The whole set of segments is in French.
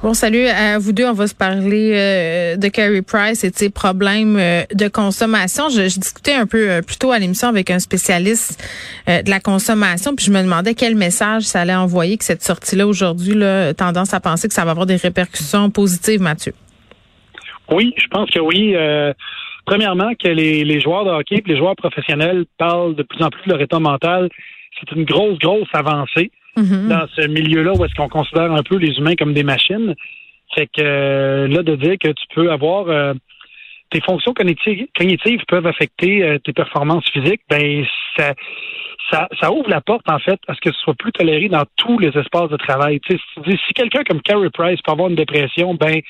Bon, salut à vous deux. On va se parler euh, de Carrie Price et de ses problèmes euh, de consommation. Je, je, discutais un peu euh, plus tôt à l'émission avec un spécialiste euh, de la consommation, puis je me demandais quel message ça allait envoyer que cette sortie-là aujourd'hui, là, tendance à penser que ça va avoir des répercussions positives, Mathieu. Oui, je pense que oui. Euh, premièrement, que les, les joueurs de hockey les joueurs professionnels parlent de plus en plus de leur état mental. C'est une grosse, grosse avancée Mhm. dans ce milieu-là où est-ce qu'on considère un peu les humains comme des machines. Fait que euh, là, de dire que tu peux avoir euh, tes fonctions cognitives, peuvent affecter euh, tes performances physiques, ben ça, ça, ça ouvre la porte en fait à ce que ce soit plus toléré dans tous les espaces de travail. Si, quelqu'un comme Carey Price peut avoir une dépression, ben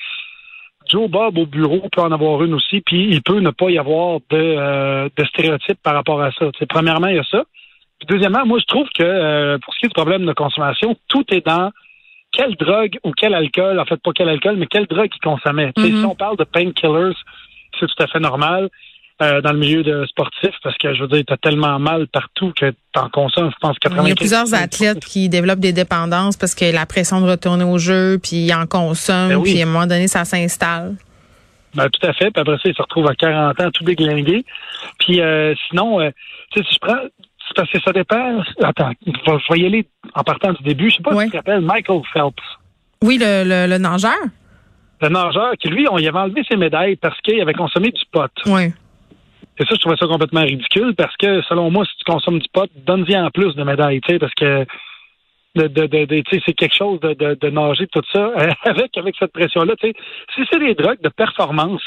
Joe Bob au bureau peut en avoir une aussi, puis il peut ne pas y avoir de, euh, de stéréotypes par rapport à ça. Premièrement, il y a ça. Puis deuxièmement, moi, je trouve que euh, pour ce qui est du problème de consommation, tout est dans quelle drogue ou quel alcool, en fait, pas quel alcool, mais quelle drogue il consommait. Mhm. Si on parle de painkillers, c'est tout à fait normal euh, dans le milieu de sportif, parce que, je veux dire, t'as tellement mal partout que t'en consommes, je pense, 80 Il y a plusieurs athlètes qui développent des dépendances parce que la pression de retourner au jeu, puis ils en consomment, Ben oui. puis à un moment donné, ça s'installe. Ben, tout à fait. Puis après ça, il se retrouve à 40 ans tout déglingué. Puis euh, sinon, euh, tu sais, si je prends... Parce que ça dépend... Attends, je vais, y aller en partant du début. Je sais pas Ouais. si tu te rappelles Michael Phelps. Oui, le, le, le nageur? Le nageur qui, lui, on y avait enlevé ses médailles parce qu'il avait consommé du pot. Oui. Et ça, je trouvais ça complètement ridicule parce que, selon moi, si tu consommes du pot, donne-y en plus de médailles, tu sais, parce que de, de, de, de- tu sais, c'est quelque chose de, de, de nager tout ça euh, avec avec cette pression-là. Tu sais, si c'est des drogues de performance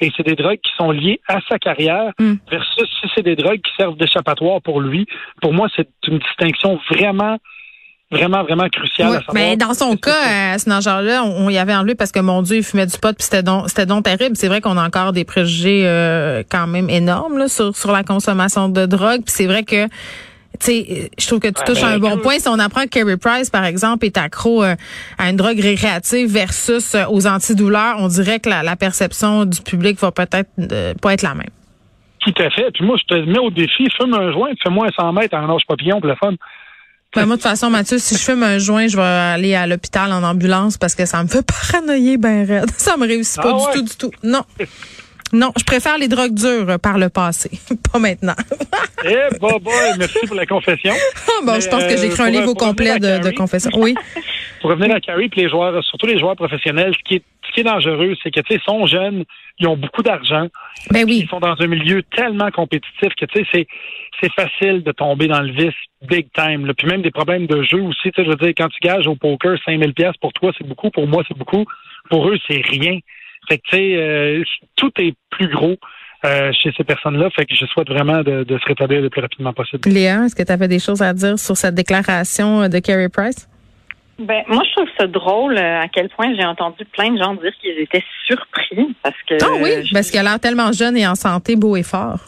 et c'est des drogues qui sont liées à sa carrière Mm. versus si c'est des drogues qui servent d'échappatoire pour lui, pour moi, c'est une distinction vraiment, vraiment, vraiment cruciale Oui, à mais dans son cas, euh, ce nageur-là, on, on y avait enlevé parce que mon Dieu, il fumait du pot, puis c'était donc, c'était donc terrible. C'est vrai qu'on a encore des préjugés euh, quand même énormes là, sur, sur la consommation de drogue. Puis c'est vrai que, tu sais, je trouve que tu touches ben, à un bon point. Si on apprend que Kerry Price, par exemple, est accro euh, à une drogue récréative versus euh, aux antidouleurs, on dirait que la, la perception du public va peut-être euh, pas être la même. Tout à fait. Puis moi, je te mets au défi, fume un joint, fais-moi un 100 mètres en nage papillon pour le fun. Ben, moi, de toute façon, Mathieu, si je fume un joint, je vais aller à l'hôpital en ambulance parce que ça me fait paranoïer ben raide. Ça me réussit pas Ah du tout, du tout. Non. Non, je préfère les drogues dures euh, par le passé, pas maintenant. Eh, bah, bah, merci pour la confession. bon, Mais, je pense que euh, j'ai écrit un pour- livre au complet de, de Carrie. confession. Oui. Pour revenir à Carrie puis les joueurs, surtout les joueurs professionnels, ce qui est, ce qui est dangereux, c'est que, tu sais, ils sont jeunes, ils ont beaucoup d'argent, Ben oui. ils sont dans un milieu tellement compétitif que, tu sais, c'est, c'est facile de tomber dans le vice big time, là. Puis même des problèmes de jeu aussi, tu sais, je veux dire, quand tu gages au poker 5000 pièces pour toi, c'est beaucoup, pour moi, c'est beaucoup. Pour eux, c'est rien. Fait que, tu sais, euh, tout est plus gros. euh, chez ces personnes-là, fait que je souhaite vraiment de, de se rétablir le plus rapidement possible. Léa, est-ce que tu avais des choses à dire sur cette déclaration euh, de Kerry Price? Ben, moi, je trouve ça drôle euh, à quel point j'ai entendu plein de gens dire qu'ils étaient surpris parce que. Ah oui, je- parce qu'elle a l'air tellement jeune et en santé, beau et fort.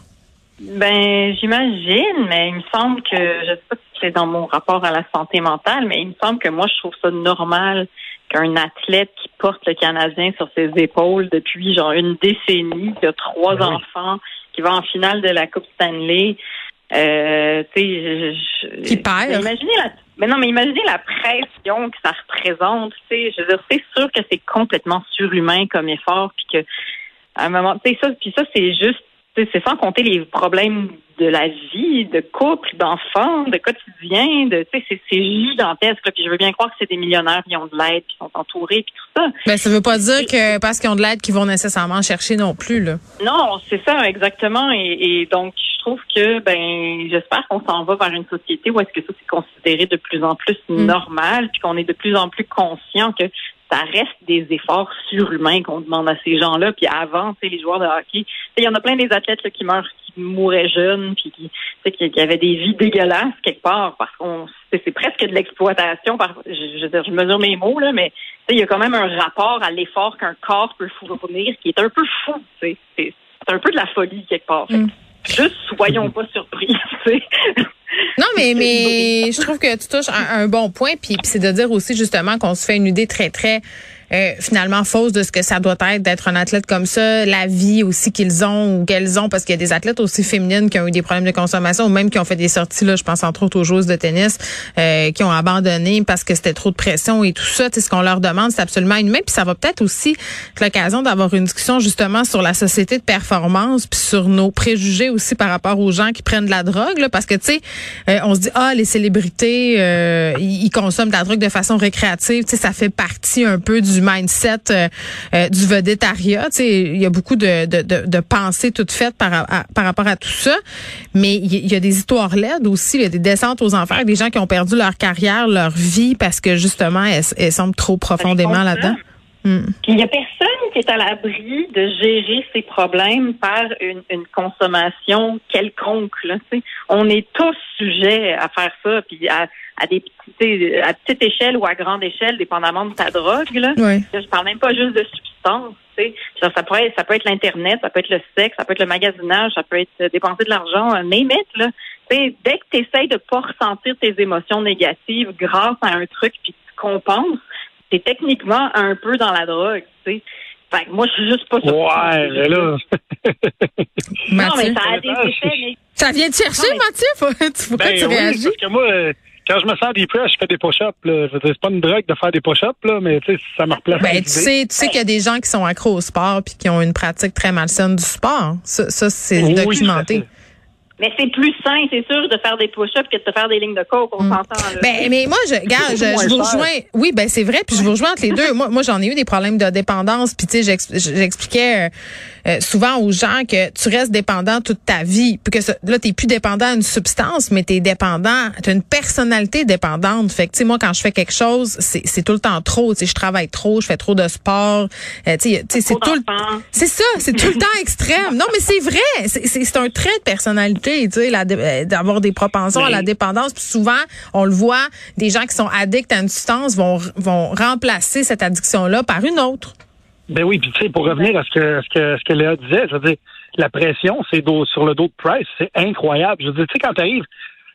Ben, j'imagine, mais il me semble que, je sais pas si c'est dans mon rapport à la santé mentale, mais il me semble que moi, je trouve ça normal qu'un athlète qui porte le Canadien sur ses épaules depuis genre une décennie, qui a trois Ben oui. enfants, qui va en finale de la Coupe Stanley, euh, tu sais, je- je- Qui perd. mais Imaginez la, mais non, mais imaginez la pression que ça représente, tu sais, je veux dire, c'est sûr que c'est complètement surhumain comme effort, puis que à un moment, tu sais, ça, puis ça, c'est juste, c'est sans compter les problèmes de la vie, de couple, d'enfants, de quotidien, de, tu sais, c'est, gigantesque, là, puis je veux bien croire que c'est des millionnaires qui ont de l'aide, qui sont entourés, puis tout ça. Ben, ça veut pas dire que parce qu'ils ont de l'aide qu'ils vont nécessairement chercher non plus, là. Non, c'est ça, exactement. Et, et donc, je trouve que, ben, j'espère qu'on s'en va vers une société où est-ce que ça c'est considéré de plus en plus Mm. normal, puis qu'on est de plus en plus conscient que ça reste des efforts surhumains qu'on demande à ces gens-là. Puis avant, tu sais, les joueurs de hockey, il y en a plein des athlètes là, qui meurent, qui mouraient jeunes, puis qui, tu sais, qui, avaient des vies dégueulasses quelque part, parce qu'on, c'est c'est presque de l'exploitation. Par, je, je, je mesure mes mots là, mais tu sais, il y a quand même un rapport à l'effort qu'un corps peut fournir qui est un peu fou. tu sais. C'est c'est un peu de la folie quelque part. Fait Mm. Juste soyons pas surpris. tu sais. Non, mais, mais je trouve que tu touches un, un bon point, puis, puis c'est de dire aussi justement qu'on se fait une idée très, très euh, finalement fausse de ce que ça doit être d'être un athlète comme ça, la vie aussi qu'ils ont ou qu'elles ont, parce qu'il y a des athlètes aussi féminines qui ont eu des problèmes de consommation ou même qui ont fait des sorties, là, je pense entre autres aux joueuses de tennis, euh, qui ont abandonné parce que c'était trop de pression et tout ça. Ce qu'on leur demande, c'est absolument inhumain. Puis ça va peut-être aussi être l'occasion d'avoir une discussion justement sur la société de performance, puis sur nos préjugés aussi par rapport aux gens qui prennent de la drogue, là, parce que tu sais, euh, on se dit ah les célébrités, ils consomment de la drogue de façon récréative, tu sais, ça fait partie un peu du mindset euh, euh, du vedettariat. Il y a beaucoup de, de, de, de pensées toutes faites par, par rapport à tout ça. Mais il y, a des histoires laides aussi. Il y a des descentes aux enfers, des gens qui ont perdu leur carrière, leur vie parce que justement, elles, elles semblent trop profondément là-dedans. Hmm. Il n'y a personne qui est à l'abri de gérer ses problèmes par une, une consommation quelconque. Là, on est tous sujets à faire ça, puis à, à des petites, à petite échelle ou à grande échelle, dépendamment de ta drogue. Là. Je parle même pas juste de substance. Ça, ça, pourrait, ça peut être l'internet, ça peut être le sexe, ça peut être le magasinage, ça peut être dépenser de l'argent, mais là. dès que tu essayes de pas ressentir tes émotions négatives grâce à un truc puis tu compenses, c'est techniquement un peu dans la drogue. Fait que moi, je suis juste pas Ouais, mais là. non, mais ça a des effets. Ça vient de chercher, Mathieu? Faut, faut ben, tu oui, réagis? Parce que moi, quand je me sens depressed, je fais des push-ups. C'est pas une drogue de faire des push-ups, là, mais ça me replace. Ben, tu sais, tu sais qu'il y a des gens qui sont accros au sport puis qui ont une pratique très malsaine du sport. Ça, ça c'est documenté. Mais c'est plus sain, c'est sûr, de faire des push-ups que de faire des lignes de coke. On mm. s'entend. Ben, mais moi, je, regarde, je, vous rejoins. Oui, ben c'est vrai, puis je vous rejoins entre les deux. Moi, moi j'en ai eu des problèmes de dépendance, puis tu sais, j'expliquais euh, euh, souvent aux gens que tu restes dépendant toute ta vie, puis que là, t'es plus dépendant d'une substance, mais t'es dépendant, t'as une personnalité dépendante. Fait que tu sais, moi, quand je fais quelque chose, c'est tout le temps trop. Tu sais, je travaille trop, je fais trop de sport. Euh, tu sais, c'est tout. C'est ça, c'est tout le temps extrême. Non, mais c'est vrai, c'est un trait de personnalité euh, d'avoir des propensions à la dépendance. Puis souvent, on le voit, des gens qui sont addicts à une substance vont, vont remplacer cette addiction-là par une autre. Ben oui, puis tu sais, pour revenir à ce que ce que ce que Léa disait, je veux dire, la pression, c'est sur le dos de Price, c'est incroyable. Je veux dire, tu sais, quand t'arrives,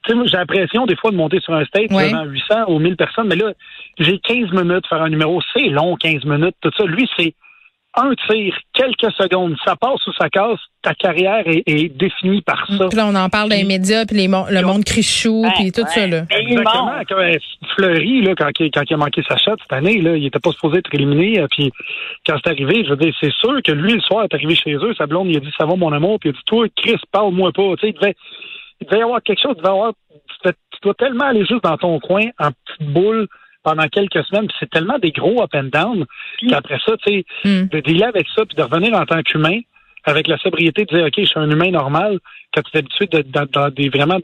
tu sais, j'ai l'impression des fois de monter sur un stage devant 800 ou 1000 personnes, mais là, j'ai 15 minutes faire un numéro, c'est long, 15 minutes, tout ça. Lui, c'est un tir, quelques secondes, ça passe ou ça casse, ta carrière est, définie par ça. Puis là, on en parle dans les médias, puis les, le monde crie chou, puis tout ça. Là. Exactement. Quand Fleury, là, quand, quand, il a manqué sa shot cette année, là, il était pas supposé être éliminé. Euh, puis quand c'est arrivé, je veux dire, c'est sûr que lui, le soir, est arrivé chez eux, sa blonde, il a dit, ça va mon amour, puis il a dit, toi, Chris, parle-moi pas. Tu sais, il devait, il devait y avoir quelque chose, il devait avoir, tu dois tellement aller juste dans ton coin, en petite boule, pendant quelques semaines. C'est tellement des gros up and down qu'après ça, tu sais, mm. de dealer avec ça, puis de revenir en tant qu'humain, avec la sobriété, de dire, OK, je suis un humain normal, quand tu es habitué de, dans des, vraiment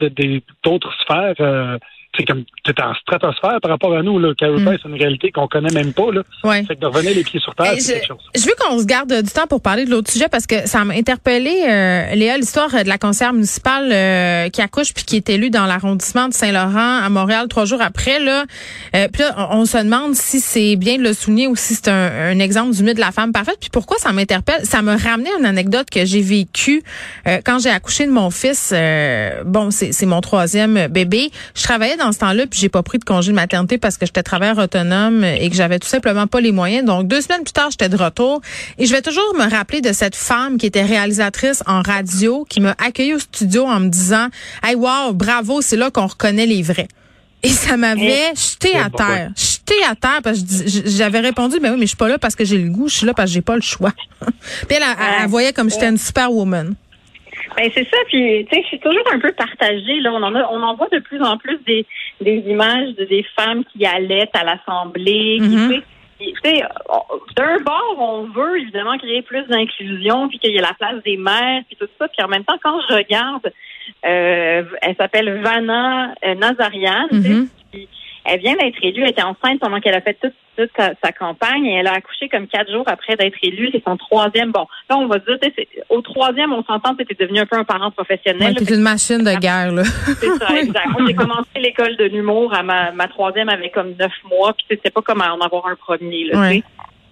d'autres sphères, euh, c'est comme tu es en stratosphère par rapport à nous. Là. Carey mm. c'est une réalité qu'on connaît même pas. Là. Ouais. Fait que de revenir les pieds sur terre, c'est quelque chose. Je veux qu'on se garde du temps pour parler de l'autre sujet parce que ça m'a interpellé, euh, Léa, l'histoire de la conseillère municipale euh, qui accouche puis qui est élue dans l'arrondissement de Saint-Laurent à Montréal trois jours après. Là, euh, puis là, on, se demande si c'est bien de le souligner ou si c'est un, un, exemple du mythe de la femme parfaite. Puis pourquoi ça m'interpelle? Ça me ramenait une anecdote que j'ai vécue euh, quand j'ai accouché de mon fils. bon, c'est mon troisième bébé. Je travaillais dans dans ce temps-là, puis j'ai pas pris de congé de maternité parce que j'étais travailleur autonome et que j'avais tout simplement pas les moyens. Donc deux semaines plus tard, j'étais de retour et je vais toujours me rappeler de cette femme qui était réalisatrice en radio, qui m'a accueilli au studio en me disant, hey wow, bravo, c'est là qu'on reconnaît les vrais. Et ça m'avait jeté à terre. Jeté à terre parce que j'avais répondu, mais oui, mais je suis pas là parce que j'ai le goût, je suis là parce que j'ai pas le choix. Puis elle, elle, voyait comme j'étais une superwoman. Ben c'est ça, puis tu sais, c'est toujours un peu partagé. Là, on en a, on en voit de plus en plus des, des images de des femmes qui allaitent à l'Assemblée. Tu sais, d'un bord, on veut évidemment créer plus d'inclusion, puis qu'il y ait la place des mères, puis tout ça. Puis en même temps, quand je regarde, euh, elle s'appelle Vanna euh, Nazarian, mm-hmm. Elle vient d'être élue, elle était enceinte pendant qu'elle a fait toute, toute sa, campagne et elle a accouché comme quatre jours après d'être élue. C'est son troisième. Bon, là, on va dire, au troisième, on s'entend, c'était devenu un peu un parent professionnel. c'est une machine de guerre, là. C'est ça, exact. Moi, j'ai commencé l'école de l'humour à ma, ma troisième avait comme neuf mois, puis c'était pas comme en avoir un premier, là,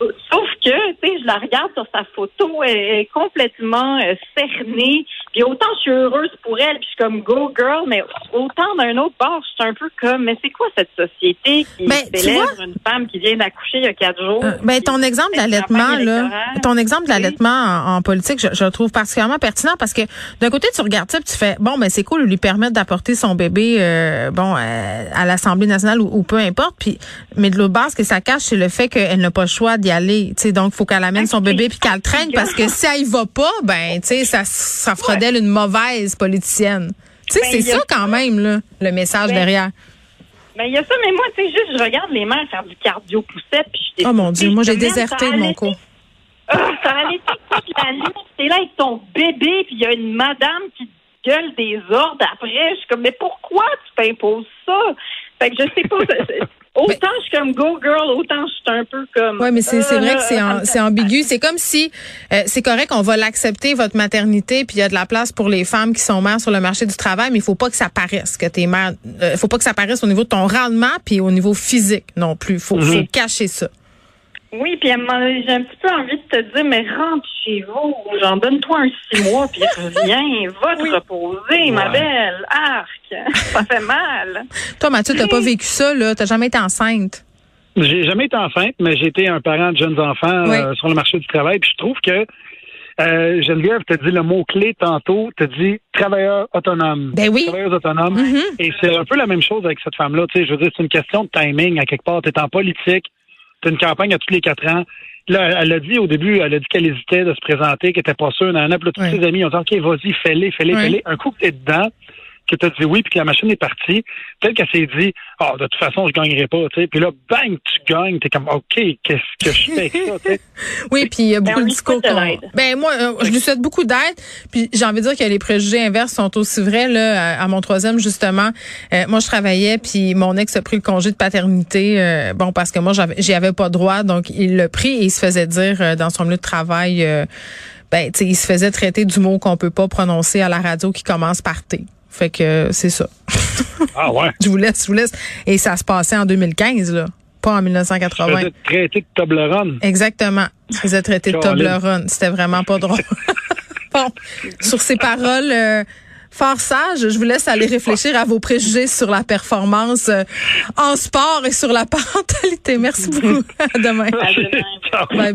Sauf que, tu sais, je la regarde sur sa photo, elle est complètement euh, cernée, Puis autant je suis heureuse pour elle, puis je suis comme go girl, mais autant d'un autre bord, je suis un peu comme, mais c'est quoi cette société qui Ben, célèbre une femme qui vient d'accoucher il y a quatre jours? Euh, ben, ton exemple d'allaitement, là, ton exemple d'allaitement en, en politique, je, je le trouve particulièrement pertinent parce que d'un côté, tu regardes ça, puis tu fais, bon, ben c'est cool de lui permettre d'apporter son bébé, euh, bon, euh, à l'Assemblée nationale ou, ou peu importe. Puis, mais de l'autre base, ce que ça cache, c'est le fait qu'elle n'a pas le choix d'y aller. Tu sais, donc faut qu'elle amène son bébé puis qu'elle le traîne parce que si elle y va pas, ben, tu sais, ça, ça fera Ouais. D'elle une mauvaise politicienne. Tu sais, Ben, c'est ça quand même là, le message Ben, derrière. Ben, il y a ça, mais moi, tu sais, juste, je regarde les mères faire du cardio poussette, puis je Oh mon Dieu, moi j'ai déserté ça de mon cours. Ah, ça allait toute la nuit. T'es là avec ton bébé, puis il y a une madame qui gueule des ordres après. Je suis comme, mais pourquoi tu t'imposes ça? Fait que je sais pas. C'est- c'est- Autant je suis comme go girl, autant je suis un peu comme. Oui, mais c'est c'est vrai que c'est Euh, en- c'est ambigu. C'est comme si euh, c'est correct, on va l'accepter votre maternité, puis il y a de la place pour les femmes qui sont mères sur le marché du travail, mais il faut pas que ça paraisse que t'es mère. euh, faut pas que ça paraisse au niveau de ton rendement puis au niveau physique non plus. Faut, Mhm. faut cacher ça. Oui, puis j'ai un petit peu envie de te dire, mais rentre chez vous, j'en donne-toi un six mois, puis reviens, va te reposer, ma belle. Arc, ça fait mal. Toi, Mathieu, t'as pas vécu ça là? T'as jamais été enceinte? J'ai jamais été enceinte, mais j'ai été un parent de jeunes enfants Oui. euh, sur le marché du travail. Puis je trouve que euh, Geneviève t'a dit le mot-clé tantôt, t'a dit travailleur autonome. Ben oui. Travailleuse autonome. Mhm. Et c'est un peu la même chose avec cette femme-là. Tu sais, je veux dire, c'est une question de timing à quelque part. Tu es en politique, tu une campagne à tous les quatre ans. Là, elle a dit au début, elle a dit qu'elle hésitait de se présenter, qu'elle était pas sûre. Nan, nan. Puis là, tous ses amis ont dit, OK, vas-y, fais-les, fais-les, fais-les. Un coup que t'es dedans, que tu as dit oui, puis que la machine est partie, peut-être qu'elle s'est dit, ah, de toute façon, je gagnerai pas, tu sais. Puis là, bang, tu gagnes. T'es comme, OK, qu'est-ce que je fais avec ça, tu sais? Oui, puis il y a beaucoup on de discours. Ben moi, euh, je lui souhaite beaucoup d'aide. Puis j'ai envie de dire que les préjugés inverses sont aussi vrais là. À, à mon troisième justement, euh, moi je travaillais, puis mon ex a pris le congé de paternité. euh, bon parce que moi j'avais, j'y avais pas droit, donc il l'a pris et il se faisait dire euh, dans son milieu de travail. euh, ben, tu sais, il se faisait traiter du mot qu'on peut pas prononcer à la radio qui commence par T. Fait que c'est ça. Ah ouais. je vous laisse, je vous laisse. Et ça se passait en 2015 là, pas en Je 1980. faisais traiter de Toblerone. Exactement. Se faisait traiter de. Toblerone. C'était vraiment pas drôle. bon, sur ces paroles euh, fort sages, je vous laisse aller réfléchir à vos préjugés sur la performance euh, en sport et sur la parentalité. Merci beaucoup. À demain. À demain. Bye bye.